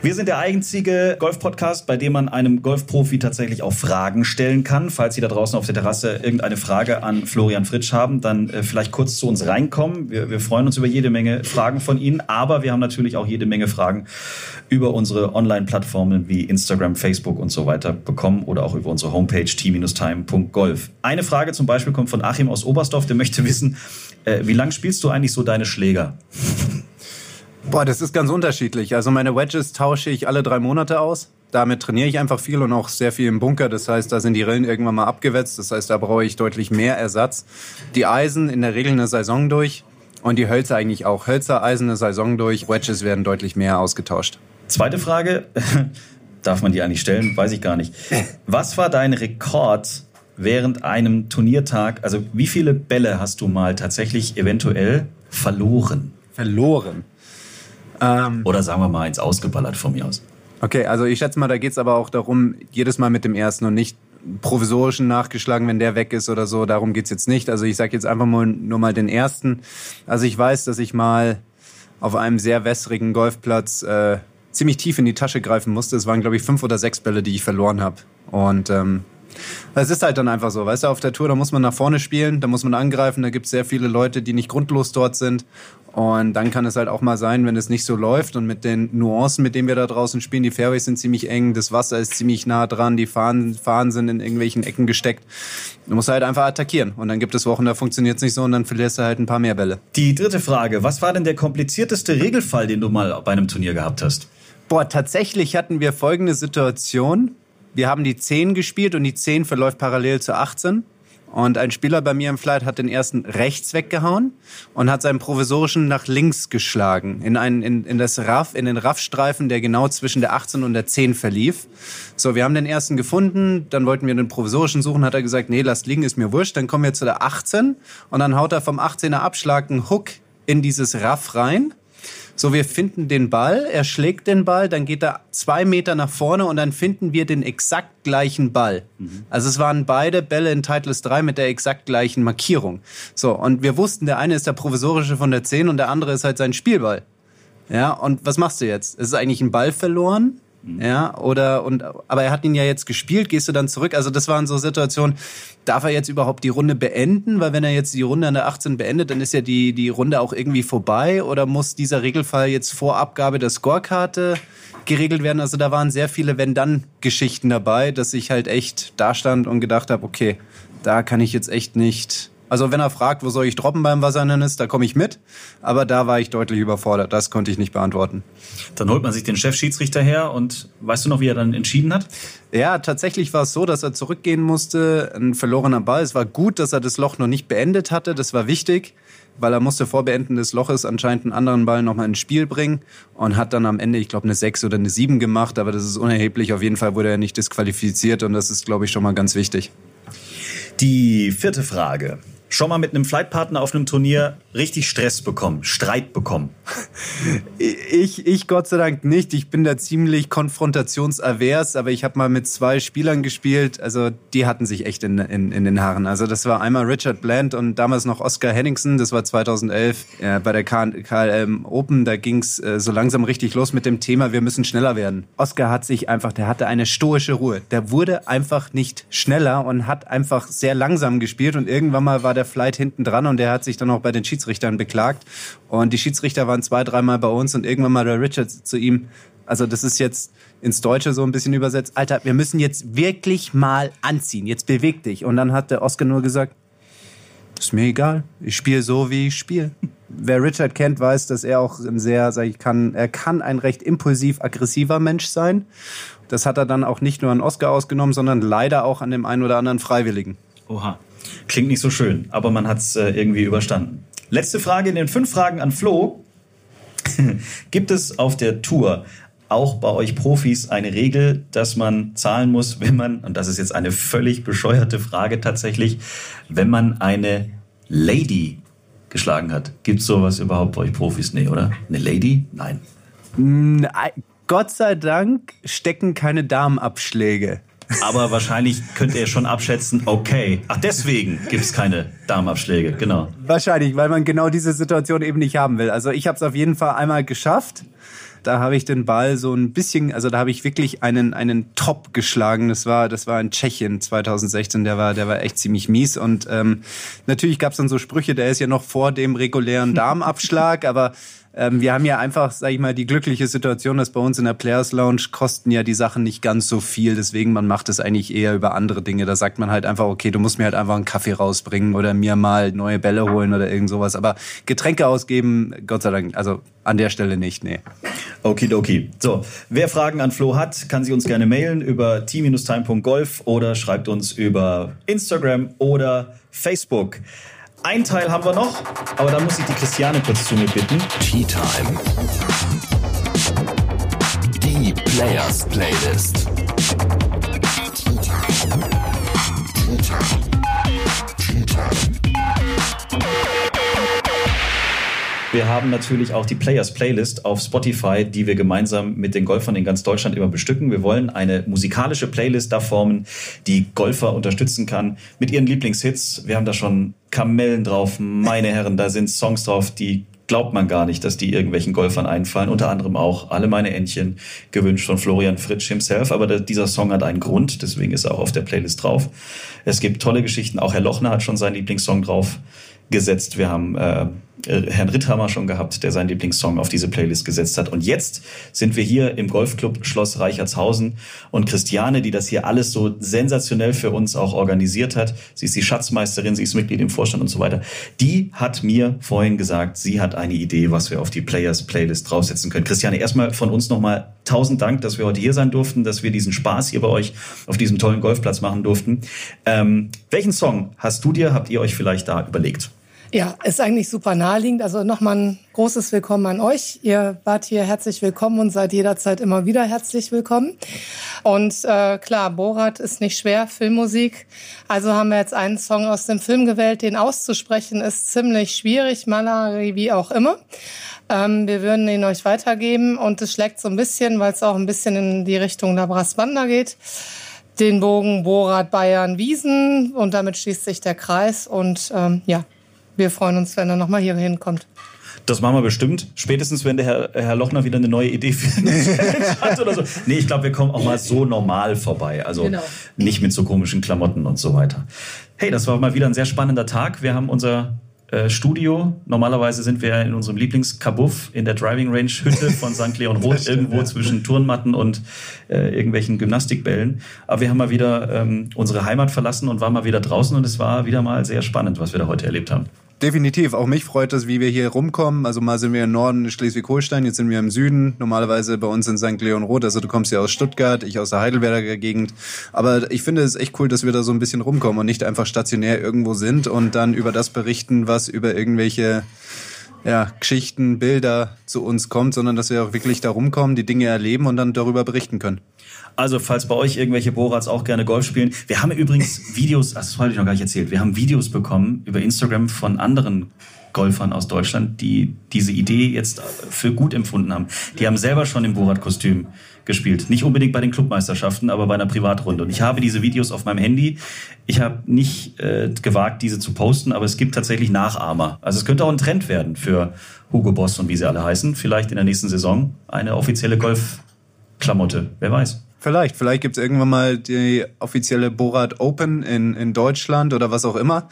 Wir sind der einzige Golf-Podcast, bei dem man einem Golfprofi tatsächlich auch Fragen stellen kann. Falls Sie da draußen auf der Terrasse irgendeine Frage an Florian Fritsch haben, dann äh, vielleicht kurz zu uns reinkommen. Wir, wir freuen uns über jede Menge Fragen von Ihnen, aber wir haben natürlich auch jede Menge Fragen über unsere Online-Plattformen wie Instagram, Facebook und so weiter bekommen oder auch über unsere Homepage t-time.golf. Eine Frage zum Beispiel kommt von Achim aus Oberstdorf, der möchte wissen, äh, wie lang spielst du eigentlich so deine Schläger? Boah, das ist ganz unterschiedlich. Also meine Wedges tausche ich alle drei Monate aus. Damit trainiere ich einfach viel und auch sehr viel im Bunker. Das heißt, da sind die Rillen irgendwann mal abgewetzt. Das heißt, da brauche ich deutlich mehr Ersatz. Die Eisen in der Regel eine Saison durch und die Hölzer eigentlich auch. Hölzer, Eisen eine Saison durch. Wedges werden deutlich mehr ausgetauscht. Zweite Frage. Darf man die eigentlich stellen? Weiß ich gar nicht. Was war dein Rekord während einem Turniertag? Also wie viele Bälle hast du mal tatsächlich eventuell verloren? Verloren? Ähm, Oder sagen wir mal eins ausgeballert von mir aus. Okay, also ich schätze mal, da geht es aber auch darum, jedes Mal mit dem ersten und nicht provisorischen nachgeschlagen, wenn der weg ist oder so. Darum geht es jetzt nicht. Also ich sage jetzt einfach mal nur mal den ersten. Also ich weiß, dass ich mal auf einem sehr wässrigen Golfplatz äh, ziemlich tief in die Tasche greifen musste. Es waren, glaube ich, fünf oder sechs Bälle, die ich verloren habe. Und ähm, es ist halt dann einfach so, weißt du, auf der Tour, da muss man nach vorne spielen, da muss man angreifen, da gibt es sehr viele Leute, die nicht grundlos dort sind. Und dann kann es halt auch mal sein, wenn es nicht so läuft und mit den Nuancen, mit denen wir da draußen spielen, die Fairways sind ziemlich eng, das Wasser ist ziemlich nah dran, die Fahnen, Fahnen sind in irgendwelchen Ecken gesteckt. Du musst halt einfach attackieren. Und dann gibt es Wochen, da funktioniert es nicht so und dann verlierst du halt ein paar mehr Bälle. Die dritte Frage, was war denn der komplizierteste Regelfall, den du mal bei einem Turnier gehabt hast? Boah, tatsächlich hatten wir folgende Situation. Wir haben die 10 gespielt und die 10 verläuft parallel zu 18. Und ein Spieler bei mir im Flight hat den ersten rechts weggehauen und hat seinen provisorischen nach links geschlagen. In, einen, in, in das Raff, in den Raffstreifen, der genau zwischen der 18 und der 10 verlief. So, wir haben den ersten gefunden, dann wollten wir den provisorischen suchen, hat er gesagt, nee, lasst liegen, ist mir wurscht. Dann kommen wir zu der 18 und dann haut er vom 18er Abschlag einen Hook in dieses Raff rein so, wir finden den Ball, er schlägt den Ball, dann geht er zwei Meter nach vorne und dann finden wir den exakt gleichen Ball. Mhm. Also es waren beide Bälle in Titleist 3 mit der exakt gleichen Markierung. So, und wir wussten, der eine ist der provisorische von der 10 und der andere ist halt sein Spielball. Ja, und was machst du jetzt? Es ist eigentlich ein Ball verloren Mhm. Ja, oder, und, aber er hat ihn ja jetzt gespielt, gehst du dann zurück? Also das waren so Situationen, darf er jetzt überhaupt die Runde beenden? Weil wenn er jetzt die Runde an der 18 beendet, dann ist ja die, die Runde auch irgendwie vorbei oder muss dieser Regelfall jetzt vor Abgabe der Scorekarte geregelt werden? Also da waren sehr viele Wenn-Dann-Geschichten dabei, dass ich halt echt da stand und gedacht habe, okay, da kann ich jetzt echt nicht also wenn er fragt, wo soll ich droppen beim Wasserhindernis, da komme ich mit. Aber da war ich deutlich überfordert. Das konnte ich nicht beantworten. Dann holt man sich den Chefschiedsrichter her und weißt du noch, wie er dann entschieden hat? Ja, tatsächlich war es so, dass er zurückgehen musste. Ein verlorener Ball. Es war gut, dass er das Loch noch nicht beendet hatte. Das war wichtig. weil er musste vor Beenden des Loches anscheinend einen anderen Ball nochmal ins Spiel bringen und hat dann am Ende, ich glaube, eine 6 oder eine 7 gemacht, aber das ist unerheblich. Auf jeden Fall wurde er nicht disqualifiziert und das ist, glaube ich, schon mal ganz wichtig. Die vierte Frage schon mal mit einem Flightpartner auf einem Turnier richtig Stress bekommen, Streit bekommen? Ich, ich Gott sei Dank nicht. Ich bin da ziemlich konfrontationsavers, aber ich habe mal mit zwei Spielern gespielt. Also die hatten sich echt in, in, in den Haaren. Also das war einmal Richard Bland und damals noch Oscar Henningsen. Das war 2011 äh, bei der KLM Open. Da ging's äh, so langsam richtig los mit dem Thema, wir müssen schneller werden. Oscar hat sich einfach, der hatte eine stoische Ruhe. Der wurde einfach nicht schneller und hat einfach sehr langsam gespielt und irgendwann mal war der der Flight hinten dran und der hat sich dann auch bei den Schiedsrichtern beklagt. Und die Schiedsrichter waren zwei, dreimal bei uns und irgendwann mal der Richard zu ihm, also das ist jetzt ins Deutsche so ein bisschen übersetzt, Alter, wir müssen jetzt wirklich mal anziehen, jetzt beweg dich. Und dann hat der Oscar nur gesagt, ist mir egal, ich spiele so, wie ich spiele. Wer Richard kennt, weiß, dass er auch ein sehr, sag ich, kann, er kann ein recht impulsiv aggressiver Mensch sein. Das hat er dann auch nicht nur an Oscar ausgenommen, sondern leider auch an dem einen oder anderen Freiwilligen. Oha. Klingt nicht so schön, aber man hat es äh, irgendwie überstanden. Letzte Frage in den fünf Fragen an Flo. Gibt es auf der Tour auch bei euch Profis eine Regel, dass man zahlen muss, wenn man, und das ist jetzt eine völlig bescheuerte Frage tatsächlich, wenn man eine Lady geschlagen hat? Gibt es sowas überhaupt bei euch Profis? Nee, oder? Eine Lady? Nein. Gott sei Dank stecken keine Damenabschläge. Aber wahrscheinlich könnt ihr schon abschätzen, okay, ach deswegen gibt es keine Darmabschläge, genau. Wahrscheinlich, weil man genau diese Situation eben nicht haben will. Also ich habe es auf jeden Fall einmal geschafft. Da habe ich den Ball so ein bisschen, also da habe ich wirklich einen einen Top geschlagen. Das war das war in Tschechien 2016. Der war der war echt ziemlich mies und ähm, natürlich gab es dann so Sprüche. Der ist ja noch vor dem regulären Darmabschlag, aber ähm, wir haben ja einfach, sag ich mal, die glückliche Situation, dass bei uns in der Players Lounge kosten ja die Sachen nicht ganz so viel. Deswegen, man macht es eigentlich eher über andere Dinge. Da sagt man halt einfach, okay, du musst mir halt einfach einen Kaffee rausbringen oder mir mal neue Bälle holen oder irgend sowas. Aber Getränke ausgeben, Gott sei Dank, also an der Stelle nicht, nee. Okidoki. So, wer Fragen an Flo hat, kann sie uns gerne mailen über t-time.golf oder schreibt uns über Instagram oder Facebook. Ein Teil haben wir noch, aber da muss ich die Christiane kurz zu mir bitten. Tea Time. Die Players Playlist. Tea Time. Tea Time. Wir haben natürlich auch die Players Playlist auf Spotify, die wir gemeinsam mit den Golfern in ganz Deutschland immer bestücken. Wir wollen eine musikalische Playlist da formen, die Golfer unterstützen kann mit ihren Lieblingshits. Wir haben da schon Kamellen drauf, meine Herren, da sind Songs drauf, die glaubt man gar nicht, dass die irgendwelchen Golfern einfallen. Unter anderem auch Alle meine Entchen, gewünscht von Florian Fritsch himself. Aber der, dieser Song hat einen Grund, deswegen ist er auch auf der Playlist drauf. Es gibt tolle Geschichten. Auch Herr Lochner hat schon seinen Lieblingssong drauf gesetzt. Wir haben äh, Herrn Ritthammer schon gehabt, der seinen Lieblingssong auf diese Playlist gesetzt hat. Und jetzt sind wir hier im Golfclub Schloss Reichertshausen und Christiane, die das hier alles so sensationell für uns auch organisiert hat. Sie ist die Schatzmeisterin, sie ist Mitglied im Vorstand und so weiter. Die hat mir vorhin gesagt, sie hat eine Idee, was wir auf die Players Playlist draufsetzen können. Christiane, erstmal von uns nochmal tausend Dank, dass wir heute hier sein durften, dass wir diesen Spaß hier bei euch auf diesem tollen Golfplatz machen durften. Ähm, welchen Song hast du dir, habt ihr euch vielleicht da überlegt? Ja, ist eigentlich super naheliegend. Also nochmal ein großes Willkommen an euch. Ihr wart hier herzlich willkommen und seid jederzeit immer wieder herzlich willkommen. Und äh, klar, Borat ist nicht schwer, Filmmusik. Also haben wir jetzt einen Song aus dem Film gewählt. Den auszusprechen ist ziemlich schwierig, Malari wie auch immer. Ähm, wir würden ihn euch weitergeben und es schlägt so ein bisschen, weil es auch ein bisschen in die Richtung der Brassbanda geht den Bogen Borat Bayern Wiesen und damit schließt sich der Kreis und ähm, ja, wir freuen uns, wenn er nochmal hier hinkommt. Das machen wir bestimmt. Spätestens, wenn der Herr, Herr Lochner wieder eine neue Idee für hat oder so. Nee, ich glaube, wir kommen auch mal so normal vorbei. Also genau. nicht mit so komischen Klamotten und so weiter. Hey, das war mal wieder ein sehr spannender Tag. Wir haben unser äh, Studio. Normalerweise sind wir in unserem Lieblingskabuff in der Driving Range Hütte von St. Leon Roth, irgendwo ja. zwischen Turnmatten und äh, irgendwelchen Gymnastikbällen. Aber wir haben mal wieder ähm, unsere Heimat verlassen und waren mal wieder draußen und es war wieder mal sehr spannend, was wir da heute erlebt haben. Definitiv. Auch mich freut es, wie wir hier rumkommen. Also mal sind wir im Norden Schleswig-Holstein, jetzt sind wir im Süden. Normalerweise bei uns in St. Leon Roth. Also du kommst ja aus Stuttgart, ich aus der Heidelberger Gegend. Aber ich finde es echt cool, dass wir da so ein bisschen rumkommen und nicht einfach stationär irgendwo sind und dann über das berichten, was über irgendwelche ja, Geschichten, Bilder zu uns kommt, sondern dass wir auch wirklich da rumkommen, die Dinge erleben und dann darüber berichten können. Also, falls bei euch irgendwelche Borats auch gerne Golf spielen. Wir haben übrigens Videos, das habe ich noch gar nicht erzählt, wir haben Videos bekommen über Instagram von anderen Golfern aus Deutschland, die diese Idee jetzt für gut empfunden haben. Die haben selber schon im Borat-Kostüm gespielt. Nicht unbedingt bei den Clubmeisterschaften, aber bei einer Privatrunde. Und ich habe diese Videos auf meinem Handy. Ich habe nicht äh, gewagt, diese zu posten, aber es gibt tatsächlich Nachahmer. Also es könnte auch ein Trend werden für Hugo Boss und wie sie alle heißen. Vielleicht in der nächsten Saison eine offizielle Golfklamotte. Wer weiß. Vielleicht, vielleicht gibt es irgendwann mal die offizielle Borat Open in, in Deutschland oder was auch immer.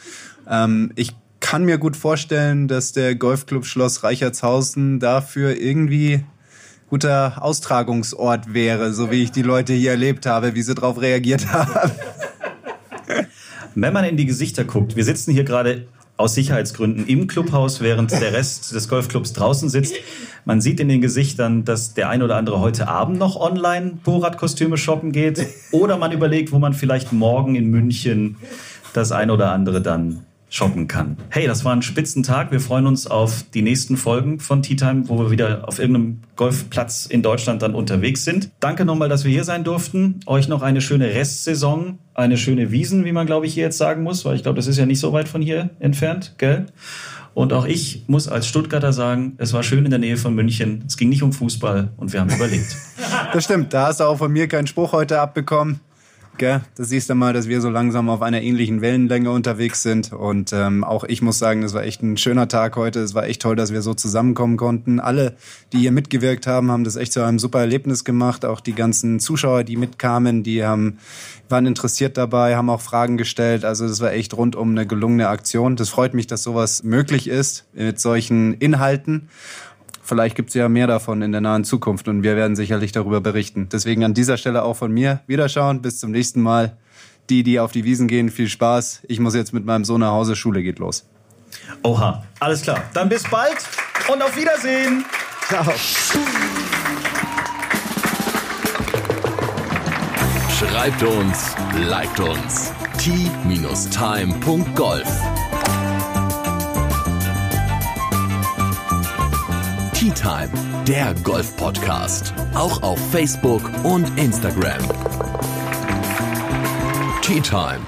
Ähm, ich kann mir gut vorstellen, dass der Golfclub Schloss Reichertshausen dafür irgendwie guter Austragungsort wäre, so wie ich die Leute hier erlebt habe, wie sie darauf reagiert haben. Wenn man in die Gesichter guckt, wir sitzen hier gerade aus Sicherheitsgründen im Clubhaus, während der Rest des Golfclubs draußen sitzt. Man sieht in den Gesichtern, dass der ein oder andere heute Abend noch online Borat-Kostüme shoppen geht. Oder man überlegt, wo man vielleicht morgen in München das ein oder andere dann shoppen kann. Hey, das war ein Spitzentag. Wir freuen uns auf die nächsten Folgen von Tea Time, wo wir wieder auf irgendeinem Golfplatz in Deutschland dann unterwegs sind. Danke nochmal, dass wir hier sein durften. Euch noch eine schöne Restsaison, eine schöne Wiesen, wie man glaube ich hier jetzt sagen muss, weil ich glaube, das ist ja nicht so weit von hier entfernt, gell? Und auch ich muss als Stuttgarter sagen, es war schön in der Nähe von München. Es ging nicht um Fußball und wir haben überlebt. Das stimmt, da hast du auch von mir keinen Spruch heute abbekommen. Gell? Da siehst du mal, dass wir so langsam auf einer ähnlichen Wellenlänge unterwegs sind. Und ähm, auch ich muss sagen, das war echt ein schöner Tag heute. Es war echt toll, dass wir so zusammenkommen konnten. Alle, die hier mitgewirkt haben, haben das echt zu einem super Erlebnis gemacht. Auch die ganzen Zuschauer, die mitkamen, die haben, waren interessiert dabei, haben auch Fragen gestellt. Also das war echt rundum eine gelungene Aktion. Das freut mich, dass sowas möglich ist mit solchen Inhalten. Vielleicht gibt es ja mehr davon in der nahen Zukunft und wir werden sicherlich darüber berichten. Deswegen an dieser Stelle auch von mir Wiederschauen. Bis zum nächsten Mal. Die, die auf die Wiesen gehen, viel Spaß. Ich muss jetzt mit meinem Sohn nach Hause. Schule geht los. Oha, alles klar. Dann bis bald und auf Wiedersehen. Ciao. Schreibt uns, liked uns. t-time.golf Tea Time, der Golf-Podcast. Auch auf Facebook und Instagram. Tea Time